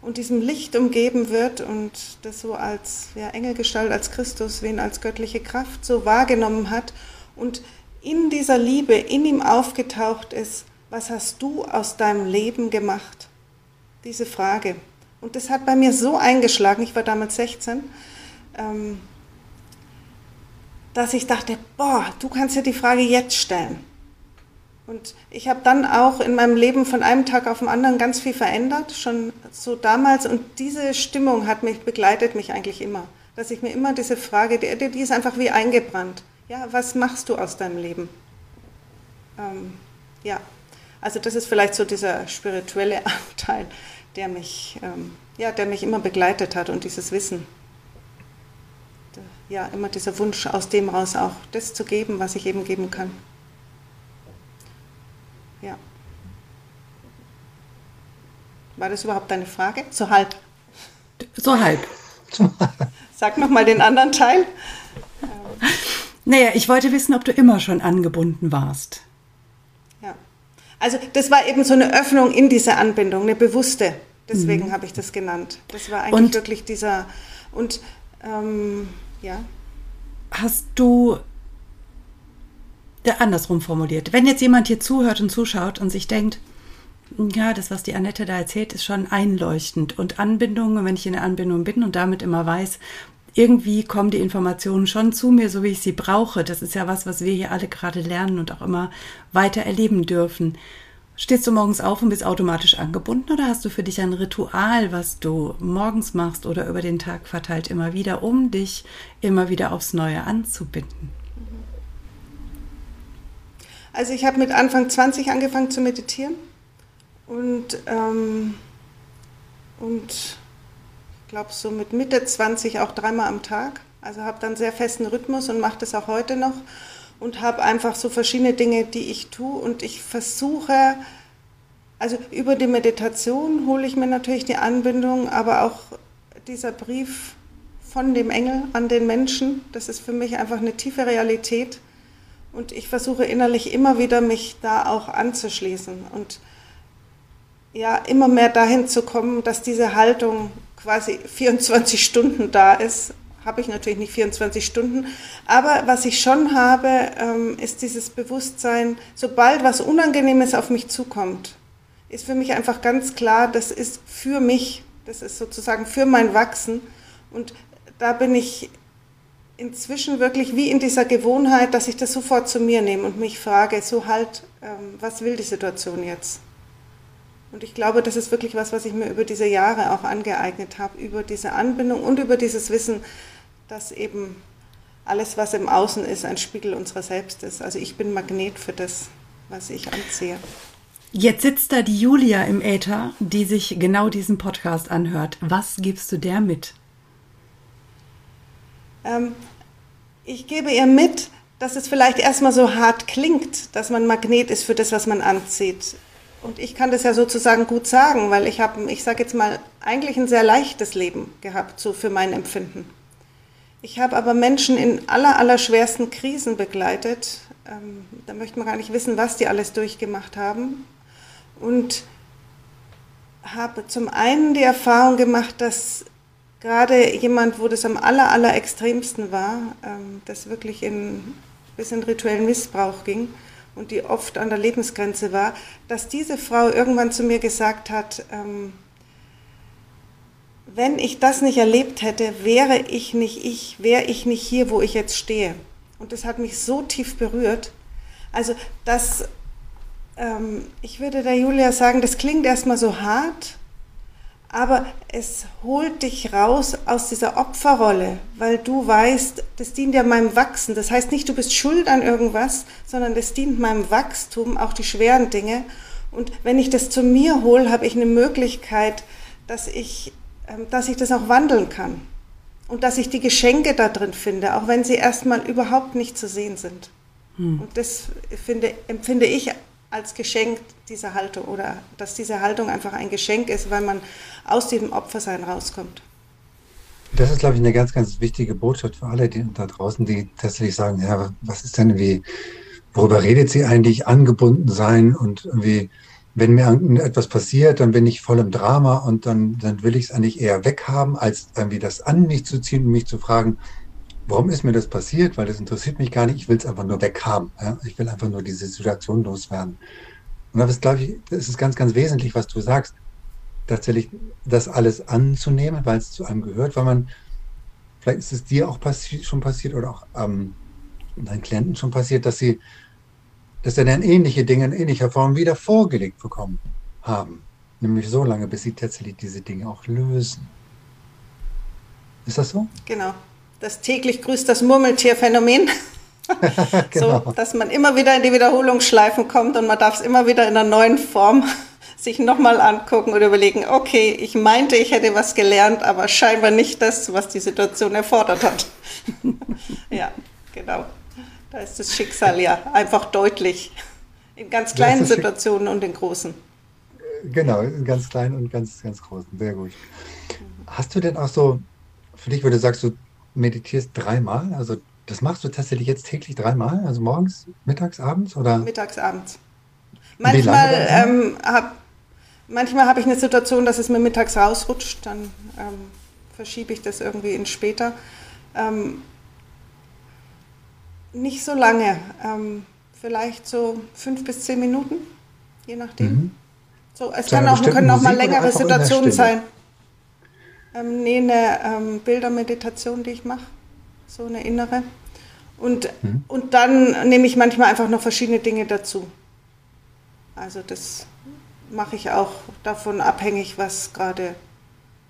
und diesem Licht umgeben wird und das so als ja, Engelgestalt, als Christus, wen als göttliche Kraft so wahrgenommen hat und in dieser Liebe in ihm aufgetaucht ist, was hast du aus deinem Leben gemacht? Diese Frage. Und das hat bei mir so eingeschlagen, ich war damals 16, ähm, dass ich dachte, boah, du kannst dir die Frage jetzt stellen. Und ich habe dann auch in meinem Leben von einem Tag auf den anderen ganz viel verändert, schon so damals. Und diese Stimmung hat mich begleitet mich eigentlich immer, dass ich mir immer diese Frage, die, die ist einfach wie eingebrannt. Ja, was machst du aus deinem Leben? Ähm, ja, also das ist vielleicht so dieser spirituelle [LAUGHS] Anteil der mich, ähm, ja, der mich immer begleitet hat und dieses Wissen. Ja, immer dieser Wunsch, aus dem raus auch das zu geben, was ich eben geben kann. Ja. War das überhaupt deine Frage? So halb. So halb. [LAUGHS] Sag nochmal den anderen Teil. Naja, ich wollte wissen, ob du immer schon angebunden warst. Also das war eben so eine Öffnung in diese Anbindung, eine bewusste. Deswegen mhm. habe ich das genannt. Das war eigentlich und, wirklich dieser und ähm, ja. Hast du der andersrum formuliert? Wenn jetzt jemand hier zuhört und zuschaut und sich denkt, ja, das, was die Annette da erzählt, ist schon einleuchtend. Und Anbindung, wenn ich in der Anbindung bin und damit immer weiß, irgendwie kommen die Informationen schon zu mir, so wie ich sie brauche. Das ist ja was, was wir hier alle gerade lernen und auch immer weiter erleben dürfen. Stehst du morgens auf und bist automatisch angebunden oder hast du für dich ein Ritual, was du morgens machst oder über den Tag verteilt immer wieder, um dich immer wieder aufs Neue anzubinden? Also ich habe mit Anfang 20 angefangen zu meditieren und, ähm, und glaube so mit Mitte 20 auch dreimal am Tag. Also habe dann sehr festen Rhythmus und mache das auch heute noch und habe einfach so verschiedene Dinge, die ich tue und ich versuche, also über die Meditation hole ich mir natürlich die Anbindung, aber auch dieser Brief von dem Engel an den Menschen, das ist für mich einfach eine tiefe Realität und ich versuche innerlich immer wieder mich da auch anzuschließen und ja, immer mehr dahin zu kommen, dass diese Haltung quasi 24 Stunden da ist. Habe ich natürlich nicht 24 Stunden. Aber was ich schon habe, ähm, ist dieses Bewusstsein, sobald was Unangenehmes auf mich zukommt, ist für mich einfach ganz klar, das ist für mich, das ist sozusagen für mein Wachsen. Und da bin ich inzwischen wirklich wie in dieser Gewohnheit, dass ich das sofort zu mir nehme und mich frage, so halt, ähm, was will die Situation jetzt? Und ich glaube, das ist wirklich was, was ich mir über diese Jahre auch angeeignet habe, über diese Anbindung und über dieses Wissen, dass eben alles, was im Außen ist, ein Spiegel unserer selbst ist. Also ich bin Magnet für das, was ich anziehe. Jetzt sitzt da die Julia im Äther, die sich genau diesen Podcast anhört. Was gibst du der mit? Ähm, ich gebe ihr mit, dass es vielleicht erstmal so hart klingt, dass man Magnet ist für das, was man anzieht. Und ich kann das ja sozusagen gut sagen, weil ich habe, ich sage jetzt mal, eigentlich ein sehr leichtes Leben gehabt, so für mein Empfinden. Ich habe aber Menschen in aller, aller schwersten Krisen begleitet. Ähm, da möchte man gar nicht wissen, was die alles durchgemacht haben. Und habe zum einen die Erfahrung gemacht, dass gerade jemand, wo das am aller, aller extremsten war, ähm, das wirklich in, bis in rituellen Missbrauch ging und die oft an der Lebensgrenze war, dass diese Frau irgendwann zu mir gesagt hat, ähm, wenn ich das nicht erlebt hätte, wäre ich nicht ich, wäre ich nicht hier, wo ich jetzt stehe. Und das hat mich so tief berührt. Also das, ähm, ich würde der Julia sagen, das klingt erstmal so hart, aber es holt dich raus aus dieser Opferrolle, weil du weißt, das dient ja meinem Wachsen. Das heißt nicht, du bist schuld an irgendwas, sondern das dient meinem Wachstum, auch die schweren Dinge. Und wenn ich das zu mir hole, habe ich eine Möglichkeit, dass ich, ähm, dass ich das auch wandeln kann. Und dass ich die Geschenke da drin finde, auch wenn sie erstmal überhaupt nicht zu sehen sind. Hm. Und das finde, empfinde ich als Geschenk diese Haltung oder dass diese Haltung einfach ein Geschenk ist, weil man aus diesem Opfersein rauskommt. Das ist, glaube ich, eine ganz, ganz wichtige Botschaft für alle die da draußen, die tatsächlich sagen, ja, was ist denn wie, worüber redet sie eigentlich, angebunden sein und irgendwie, wenn mir etwas passiert, dann bin ich voll im Drama und dann, dann will ich es eigentlich eher weghaben, als irgendwie das an mich zu ziehen und mich zu fragen, warum ist mir das passiert? Weil das interessiert mich gar nicht. Ich will es einfach nur weghaben. Ja? Ich will einfach nur diese Situation loswerden. Und das ist, glaube ich, das ist ganz, ganz wesentlich, was du sagst. Tatsächlich das alles anzunehmen, weil es zu einem gehört, weil man, vielleicht ist es dir auch passi schon passiert oder auch ähm, deinen Klienten schon passiert, dass sie, dass sie dann ähnliche Dinge in ähnlicher Form wieder vorgelegt bekommen haben. Nämlich so lange, bis sie tatsächlich diese Dinge auch lösen. Ist das so? Genau das täglich grüßt das Murmeltierphänomen. [LAUGHS] genau. So, dass man immer wieder in die Wiederholungsschleifen kommt und man darf es immer wieder in einer neuen Form [LAUGHS] sich nochmal angucken und überlegen, okay, ich meinte, ich hätte was gelernt, aber scheinbar nicht das, was die Situation erfordert hat. [LAUGHS] ja, genau. Da ist das Schicksal ja einfach deutlich. In ganz kleinen Situationen und in großen. Genau, in ganz kleinen und ganz, ganz großen. Sehr gut. Hast du denn auch so, für dich, wo du sagst, du meditierst dreimal? Also das machst du tatsächlich jetzt täglich dreimal? Also morgens, mittags, abends oder? Mittags, abends. Manchmal ähm, habe manchmal hab ich eine Situation, dass es mir mittags rausrutscht, dann ähm, verschiebe ich das irgendwie in später. Ähm, nicht so lange, ähm, vielleicht so fünf bis zehn Minuten, je nachdem. Mhm. So, es kann auch, können auch mal längere Situationen sein. Ähm, nee, eine ähm, Bildermeditation, die ich mache, so eine innere. Und, mhm. und dann nehme ich manchmal einfach noch verschiedene Dinge dazu. Also das mache ich auch davon abhängig, was gerade,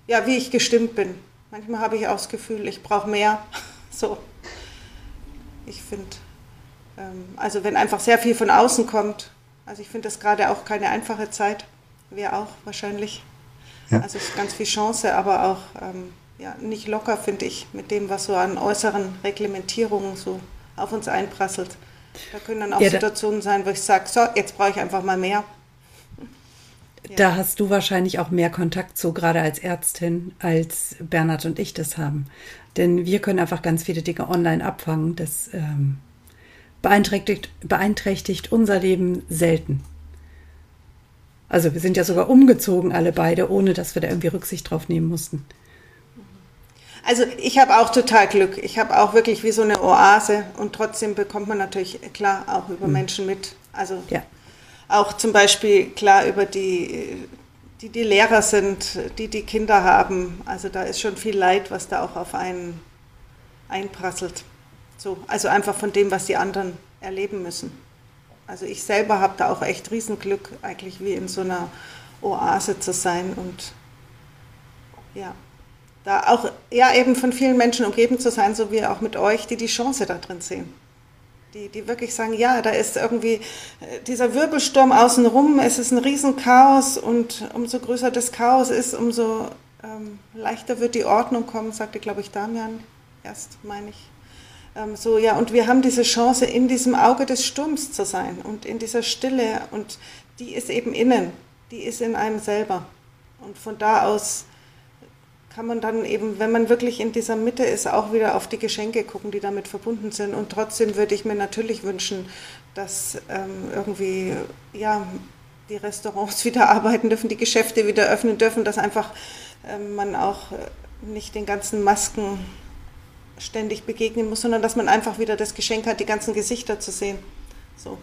ja, wie ich gestimmt bin. Manchmal habe ich auch das Gefühl, ich brauche mehr. [LAUGHS] so. Ich finde, ähm, also wenn einfach sehr viel von außen kommt, also ich finde das gerade auch keine einfache Zeit, wäre auch wahrscheinlich. Ja. Also es ist ganz viel Chance, aber auch ähm, ja, nicht locker, finde ich, mit dem, was so an äußeren Reglementierungen so auf uns einprasselt. Da können dann auch ja, Situationen sein, wo ich sage, so, jetzt brauche ich einfach mal mehr. Ja. Da hast du wahrscheinlich auch mehr Kontakt zu, gerade als Ärztin, als Bernhard und ich das haben. Denn wir können einfach ganz viele Dinge online abfangen. Das ähm, beeinträchtigt, beeinträchtigt unser Leben selten. Also wir sind ja sogar umgezogen, alle beide, ohne dass wir da irgendwie Rücksicht drauf nehmen mussten. Also ich habe auch total Glück. Ich habe auch wirklich wie so eine Oase und trotzdem bekommt man natürlich klar auch über mhm. Menschen mit. Also ja. auch zum Beispiel klar über die, die die Lehrer sind, die die Kinder haben. Also da ist schon viel Leid, was da auch auf einen einprasselt. So, also einfach von dem, was die anderen erleben müssen. Also ich selber habe da auch echt Riesenglück, eigentlich wie in so einer Oase zu sein und ja, da auch ja eben von vielen Menschen umgeben zu sein, so wie auch mit euch, die die Chance da drin sehen. Die, die wirklich sagen, ja, da ist irgendwie äh, dieser Wirbelsturm außenrum, es ist ein Riesenchaos und umso größer das Chaos ist, umso ähm, leichter wird die Ordnung kommen, sagte, glaube ich, Damian erst, meine ich. Ähm, so, ja, und wir haben diese Chance, in diesem Auge des Sturms zu sein und in dieser Stille und die ist eben innen, die ist in einem selber. Und von da aus kann man dann eben, wenn man wirklich in dieser Mitte ist, auch wieder auf die Geschenke gucken, die damit verbunden sind. Und trotzdem würde ich mir natürlich wünschen, dass ähm, irgendwie, ja, die Restaurants [LAUGHS] wieder arbeiten dürfen, die Geschäfte wieder öffnen dürfen, dass einfach ähm, man auch nicht den ganzen Masken ständig begegnen muss, sondern dass man einfach wieder das Geschenk hat, die ganzen Gesichter zu sehen. So.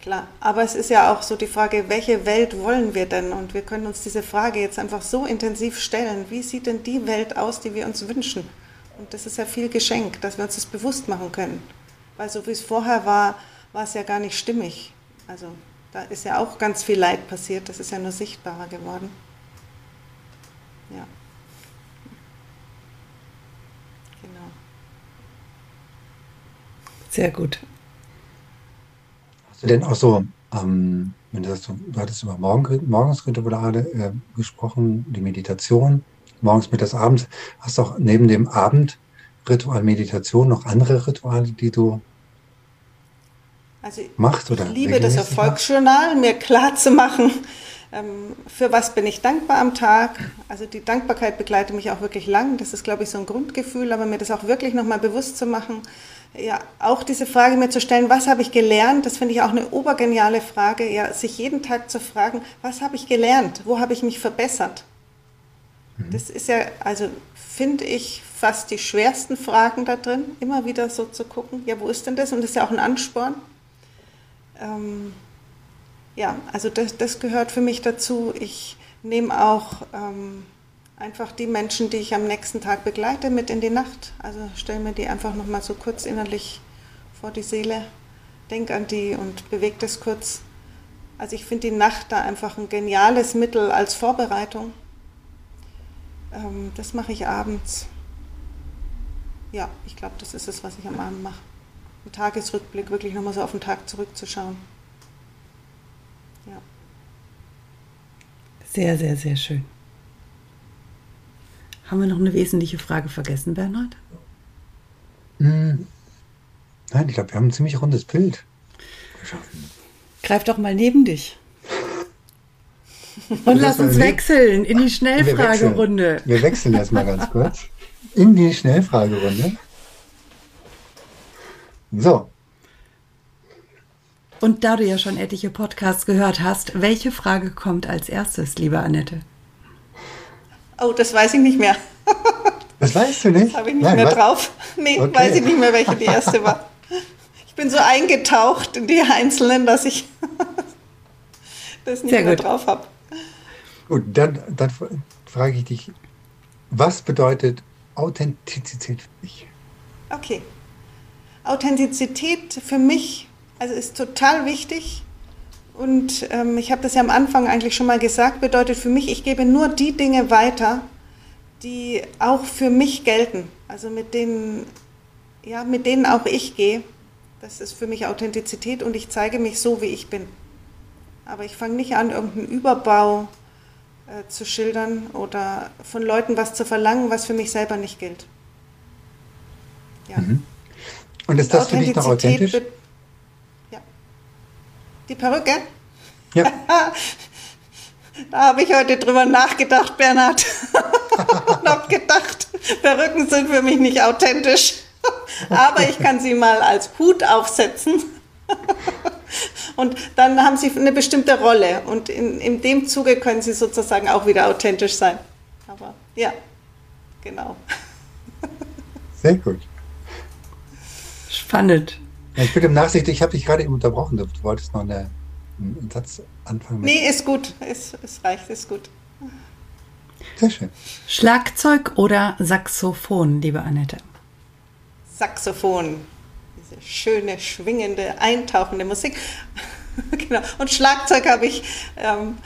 Klar, aber es ist ja auch so die Frage, welche Welt wollen wir denn? Und wir können uns diese Frage jetzt einfach so intensiv stellen. Wie sieht denn die Welt aus, die wir uns wünschen? Und das ist ja viel Geschenk, dass wir uns das bewusst machen können. Weil so wie es vorher war, war es ja gar nicht stimmig. Also da ist ja auch ganz viel Leid passiert, das ist ja nur sichtbarer geworden. Ja. Genau. Sehr gut denn auch so, ähm, wenn du, sagst, du hattest über Morgen, Morgensrituale äh, gesprochen, die Meditation, morgens, mittags, abends. Hast du auch neben dem Abendritual Meditation noch andere Rituale, die du also machst? Oder ich liebe das Erfolgsjournal, mir klar zu machen, ähm, für was bin ich dankbar am Tag. Also die Dankbarkeit begleitet mich auch wirklich lang. Das ist, glaube ich, so ein Grundgefühl, aber mir das auch wirklich nochmal bewusst zu machen ja, auch diese Frage mir zu stellen, was habe ich gelernt, das finde ich auch eine obergeniale Frage, ja, sich jeden Tag zu fragen, was habe ich gelernt, wo habe ich mich verbessert? Mhm. Das ist ja, also finde ich fast die schwersten Fragen da drin, immer wieder so zu gucken, ja, wo ist denn das? Und das ist ja auch ein Ansporn. Ähm, ja, also das, das gehört für mich dazu. Ich nehme auch ähm, einfach die Menschen, die ich am nächsten Tag begleite, mit in die Nacht. Also stelle mir die einfach nochmal so kurz innerlich vor die Seele, denk an die und bewege das kurz. Also ich finde die Nacht da einfach ein geniales Mittel als Vorbereitung. Ähm, das mache ich abends. Ja, ich glaube, das ist es, was ich am Abend mache. Ein Tagesrückblick, wirklich nochmal so auf den Tag zurückzuschauen. Ja. Sehr, sehr, sehr schön. Haben wir noch eine wesentliche Frage vergessen, Bernhard? Hm. Nein, ich glaube, wir haben ein ziemlich rundes Bild geschaffen. Greif doch mal neben dich. [LAUGHS] Und lass uns wechseln in die Schnellfragerunde. Wir wechseln jetzt mal ganz kurz in die Schnellfragerunde. So. Und da du ja schon etliche Podcasts gehört hast, welche Frage kommt als erstes, liebe Annette? Oh, das weiß ich nicht mehr. Das weißt du nicht? Das habe ich nicht Nein, mehr was? drauf. Nee, okay. weiß ich nicht mehr, welche die erste war. Ich bin so eingetaucht in die Einzelnen, dass ich das nicht Sehr mehr gut. drauf habe. Gut, dann, dann frage ich dich, was bedeutet Authentizität für dich? Okay. Authentizität für mich also ist total wichtig, und ähm, ich habe das ja am Anfang eigentlich schon mal gesagt, bedeutet für mich, ich gebe nur die Dinge weiter, die auch für mich gelten. Also mit denen, ja, mit denen auch ich gehe. Das ist für mich Authentizität und ich zeige mich so, wie ich bin. Aber ich fange nicht an, irgendeinen Überbau äh, zu schildern oder von Leuten was zu verlangen, was für mich selber nicht gilt. Ja. Mhm. Und ist das für dich noch authentisch? Die Perücke? Ja. [LAUGHS] da habe ich heute drüber nachgedacht, Bernhard. [LAUGHS] Und habe gedacht, Perücken sind für mich nicht authentisch. [LAUGHS] Aber ich kann sie mal als Hut aufsetzen. Und dann haben sie eine bestimmte Rolle. Und in, in dem Zuge können sie sozusagen auch wieder authentisch sein. Aber ja, genau. Sehr gut. Spannend. Ja, ich bitte um Nachsicht, ich habe dich gerade eben unterbrochen. Du wolltest noch eine, einen Satz anfangen. Mit. Nee, ist gut. Es, es reicht, ist gut. Sehr schön. Schlagzeug oder Saxophon, liebe Annette? Saxophon, diese schöne, schwingende, eintauchende Musik. [LAUGHS] genau. Und Schlagzeug habe ich ähm,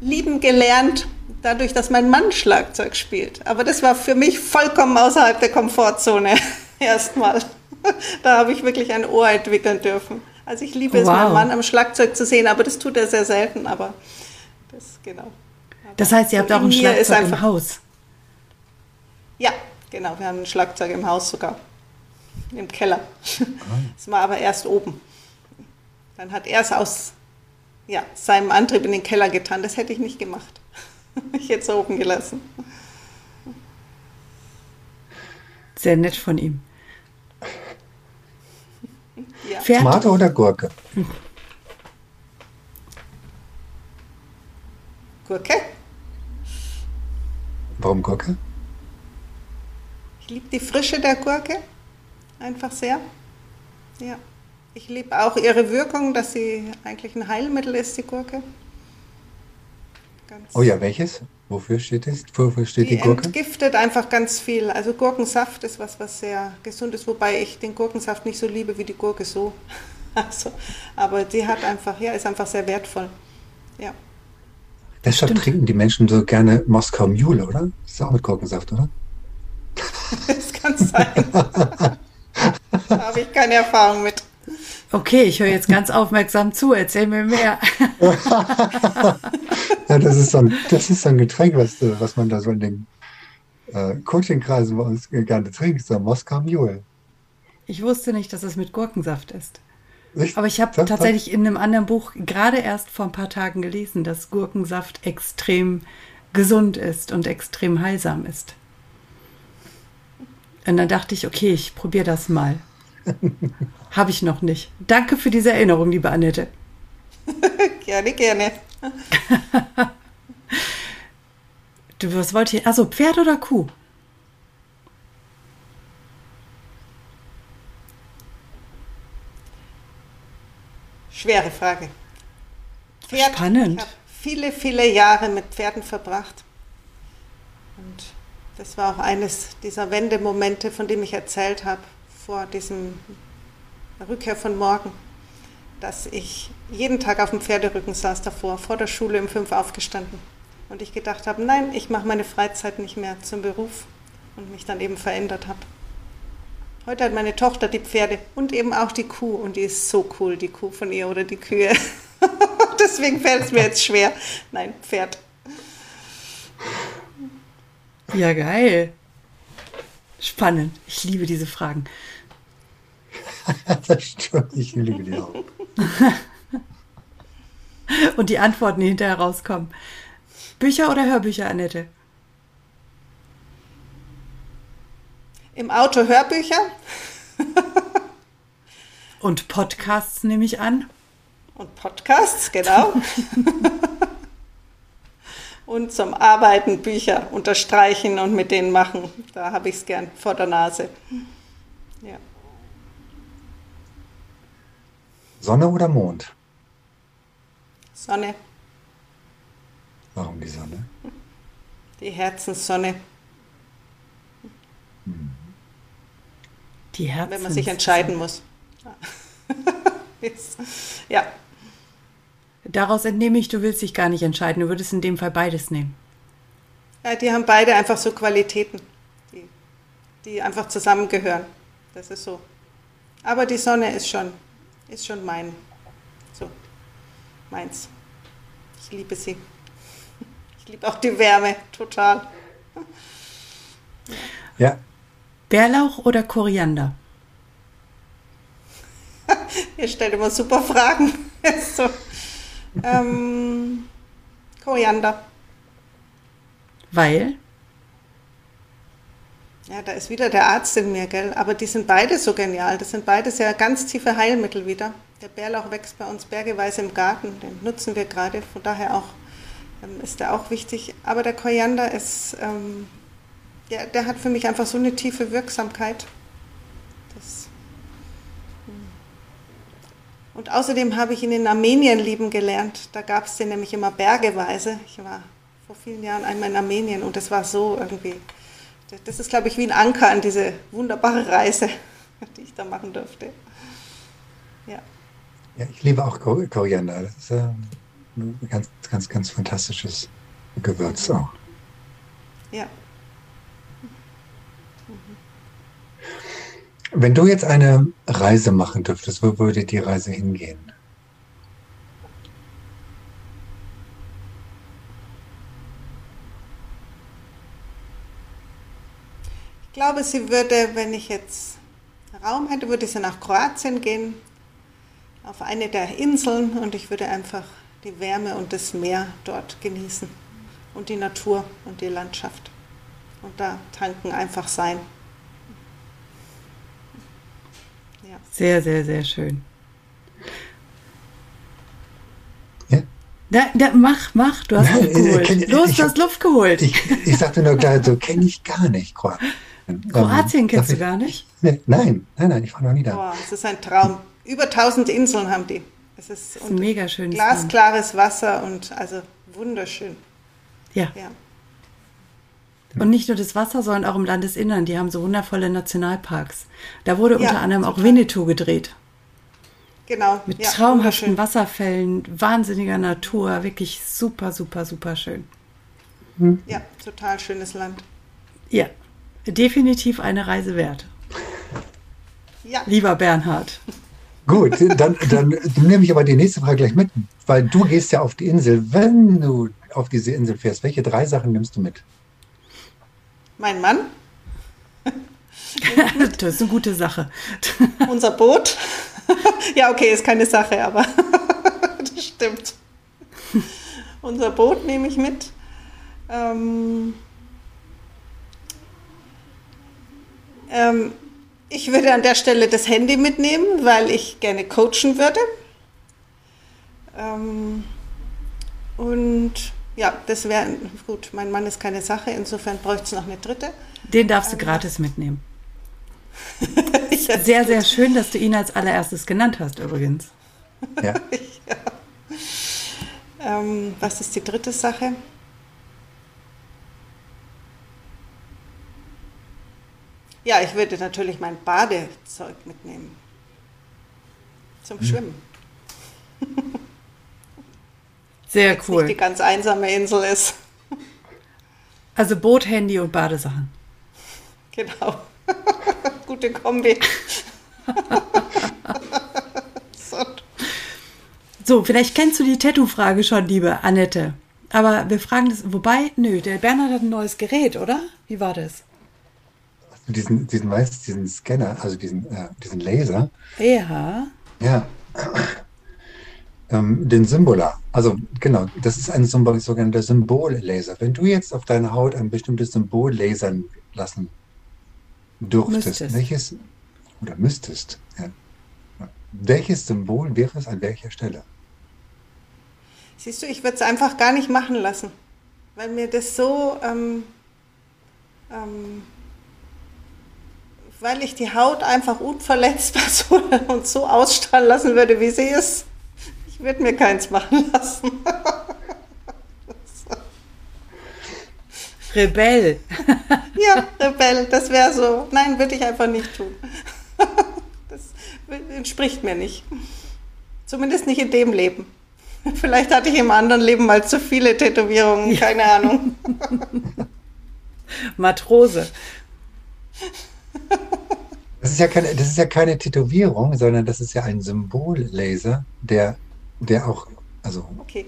lieben gelernt, dadurch, dass mein Mann Schlagzeug spielt. Aber das war für mich vollkommen außerhalb der Komfortzone [LAUGHS] erstmal. [LAUGHS] da habe ich wirklich ein Ohr entwickeln dürfen. Also ich liebe wow. es, meinen Mann am Schlagzeug zu sehen, aber das tut er sehr selten, aber das, genau. Aber das heißt, ihr habt auch ein Schlagzeug einfach, im Haus? Ja, genau, wir haben ein Schlagzeug im Haus sogar. Im Keller. Das war aber erst oben. Dann hat er es aus ja, seinem Antrieb in den Keller getan. Das hätte ich nicht gemacht. [LAUGHS] Ich hätte es oben gelassen. Sehr nett von ihm. Ja. Tomate oder Gurke? Gurke. Warum Gurke? Ich liebe die Frische der Gurke einfach sehr. Ja. Ich liebe auch ihre Wirkung, dass sie eigentlich ein Heilmittel ist, die Gurke. Ganz oh ja, welches? Wofür steht es? Wofür steht die, die Gurke? entgiftet einfach ganz viel. Also Gurkensaft ist was, was sehr gesund ist, wobei ich den Gurkensaft nicht so liebe wie die Gurke so. [LAUGHS] Also, aber die hat einfach, ja, ist einfach sehr wertvoll. Ja. Deshalb Stimmt. trinken die Menschen so gerne Moskau Mule, oder? Das ist auch mit Gurkensaft, oder? [LAUGHS] das kann sein. [LAUGHS] da habe ich keine Erfahrung mit. Okay, ich höre jetzt ganz aufmerksam zu. Erzähl mir mehr. [LAUGHS] ja, das ist so ein, das ist so ein Getränk, was, was man da so in den äh, Coachingkreisen bei uns gerne trinkt, so Moskau Mule. Ich wusste nicht, dass es mit Gurkensaft ist. Ich, Aber ich habe tatsächlich in einem anderen Buch gerade erst vor ein paar Tagen gelesen, dass Gurkensaft extrem gesund ist und extrem heilsam ist. Und dann dachte ich, okay, ich probiere das mal. [LAUGHS] Habe ich noch nicht. Danke für diese Erinnerung, liebe Annette. [LAUGHS] gerne, gerne. du, was wollt ihr? Also Pferd oder Kuh? Schwere Frage. Pferd, Spannend. Ich habe viele, viele Jahre mit Pferden verbracht. Und das war auch eines dieser Wendemomente, von dem ich erzählt habe, vor diesem Rückkehr von morgen, dass ich jeden Tag auf dem Pferderücken saß davor, vor der Schule um fünf aufgestanden. Und ich gedacht habe, nein, ich mache meine Freizeit nicht mehr zum Beruf und mich dann eben verändert habe. Heute hat meine Tochter die Pferde und eben auch die Kuh und die ist so cool, die Kuh von ihr oder die Kühe. [LAUGHS] Deswegen fällt es mir jetzt schwer. Nein, Pferd. Ja, geil. Spannend. Ich liebe diese Fragen. Das stimmt, ich liebe die auch. [LAUGHS] Und die Antworten, die hinterher rauskommen. Bücher oder Hörbücher, Annette? Im Auto Hörbücher. [LAUGHS] Und Podcasts nehme ich an. Und Podcasts, genau. [LAUGHS] und zum Arbeiten Bücher unterstreichen und mit denen machen. Da habe ich es gern vor der Nase. Ja. Sonne oder Mond? Sonne. Warum die Sonne? Die Herzenssonne. Die Herzenssonne. Wenn man sich entscheiden muss. [LAUGHS] ja. Daraus entnehme ich, du willst dich gar nicht entscheiden. Du würdest in dem Fall beides nehmen. Ja, die haben beide einfach so Qualitäten, die, die einfach zusammengehören. Das ist so. Aber die Sonne ist schon ist schon mein, so, meins. Ich liebe sie. Ich liebe auch die Wärme, total. Ja. Bärlauch oder Koriander? [LAUGHS] Ihr stellt immer super Fragen. [LAUGHS] so. ähm, Koriander. Weil? Ja, da ist wieder der Arzt in mir, gell? Aber die sind beide so genial. Das sind beide sehr ganz tiefe Heilmittel wieder. Der Bärlauch wächst bei uns bergeweise im Garten. Den nutzen wir gerade. Von daher auch ähm, ist der auch wichtig. Aber der Koriander ist, ähm, ja, der hat für mich einfach so eine tiefe Wirksamkeit. Das, hm. und außerdem habe ich ihn in Armenien lieben gelernt. Da gab es den nämlich immer bergeweise. Ich war vor vielen Jahren einmal in Armenien und es war so irgendwie das ist, glaube ich, wie ein Anker an diese wunderbare Reise, die ich da machen durfte. Ja. Ja, ich liebe auch Koriander. Das ist äh, ein ganz, ganz, ganz fantastisches Gewürz auch. Ja. Wenn du jetzt eine Reise machen dürftest, wo würde die Reise hingehen? Glaube, sie würde, wenn ich jetzt Raum hätte, würde sie nach Kroatien gehen, auf eine der Inseln und ich würde einfach die Wärme und das Meer dort genießen und die Natur und die Landschaft. Und da tanken einfach sein. Ja. Sehr, sehr, sehr schön. Ja? Da, da, mach, mach, du hast Nein, Luft geholt. Kenn, Los, du hast Luft geholt. Ich, ich sagte nur klar, so kenne ich gar nicht Kroatien. Kroatien ähm, kennst du gar nicht? Nein, nein, nein, ich war noch nie da. Oh, es ist ein Traum. Über 1000 Inseln haben die. Es ist, das ist mega schön. Glasklares Wasser und also wunderschön. Ja. ja. Und nicht nur das Wasser, sondern auch im Landesinnern. Die haben so wundervolle Nationalparks. Da wurde ja, unter anderem total. auch Winnetou gedreht. Genau. Mit ja, traumhaften Wasserfällen, wahnsinniger Natur. Wirklich super, super, super schön. Hm. Ja, total schönes Land. Ja, definitiv eine Reise wert. Ja. Lieber Bernhard. Gut, dann, dann nehme ich aber die nächste Frage gleich mit, weil du gehst ja auf die Insel. Wenn du auf diese Insel fährst, welche drei Sachen nimmst du mit? Mein Mann. [LAUGHS] das ist eine gute Sache. Unser Boot. ja, okay, ist keine Sache, aber [LAUGHS] das stimmt. Unser Boot nehme ich mit. Ähm, ähm, ich würde an der Stelle das Handy mitnehmen, weil ich gerne coachen würde. Ähm, und ja, das wäre gut. Mein Mann ist keine Sache, insofern bräuchte es noch eine dritte. Den darfst du ähm, gratis mitnehmen. [LAUGHS] sehr, sehr schön, dass du ihn als allererstes genannt hast, übrigens. Ja. [LAUGHS] ja. Ähm, was ist die dritte Sache? Ja, ich würde natürlich mein Badezeug mitnehmen. Zum hm. Schwimmen. [LAUGHS] Sehr cool. Nicht die ganz einsame Insel ist. Also Boot, Handy und Badesachen. [LAUGHS] Genau. [LAUGHS] Gute Kombi. so. so, vielleicht kennst du die Tattoo-Frage schon, liebe Annette. Aber wir fragen das, wobei, nö, der Bernhard hat ein neues Gerät, oder? Wie war das? Diesen, diesen, weißt, diesen Scanner, also diesen, äh, diesen Laser. Ja. Ja. Ähm, den Symbola. Also genau, das ist ein Symbol, sogenannter Symbollaser. Wenn du jetzt auf deiner Haut ein bestimmtes Symbol lasern lassen dürftest, müsstest. welches oder müsstest, ja, welches Symbol wäre es an welcher Stelle? Siehst du, ich würde es einfach gar nicht machen lassen, weil mir das so ähm, ähm, weil ich die Haut einfach unverletzbar [LAUGHS] so und so ausstrahlen lassen würde, wie sie ist. Ich würde mir keins machen lassen. Rebell. [LAUGHS] ja, Rebell, das wäre so. Nein, würde ich einfach nicht tun. [LAUGHS] Das entspricht mir nicht. Zumindest nicht in dem Leben. Vielleicht hatte ich im anderen Leben mal zu viele Tätowierungen, keine Ahnung. Matrose. [LAUGHS] Das ist ja keine, das ist ja keine Tätowierung, sondern das ist ja ein Symbollaser, der, der auch, also okay.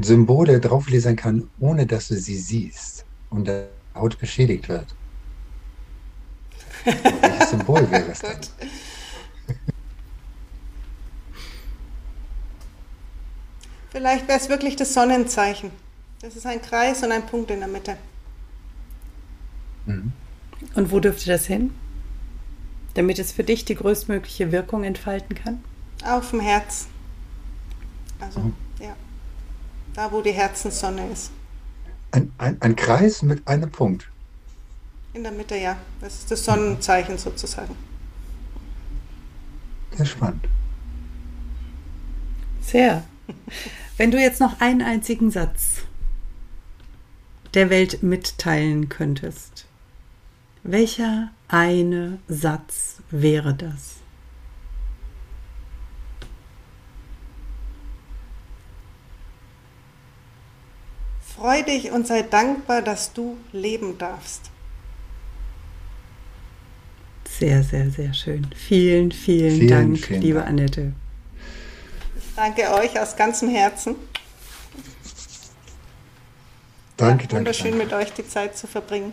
Symbole drauflesern kann, ohne dass du sie siehst und der Haut beschädigt wird. Welches Symbol [LAUGHS] wäre es dann? Vielleicht wäre es wirklich das Sonnenzeichen. Das ist ein Kreis und ein Punkt in der Mitte. Mhm. Und wo dürfte das hin? Damit es für dich die größtmögliche Wirkung entfalten kann? Auf dem Herz. Also, mhm. ja. Da, wo die Herzenssonne ist. Ein, ein, ein Kreis mit einem Punkt. In der Mitte, ja. Das ist das Sonnenzeichen sozusagen. Sehr spannend. Sehr. Wenn du jetzt noch einen einzigen Satz der Welt mitteilen könntest, welcher eine Satz wäre das? Freu dich und sei dankbar, dass du leben darfst. Sehr, sehr, sehr schön. Vielen, vielen, vielen Dank, vielen liebe Dank. Annette. Ich danke euch aus ganzem Herzen. Danke, ja, danke. Wunderschön danke. mit euch die Zeit zu verbringen.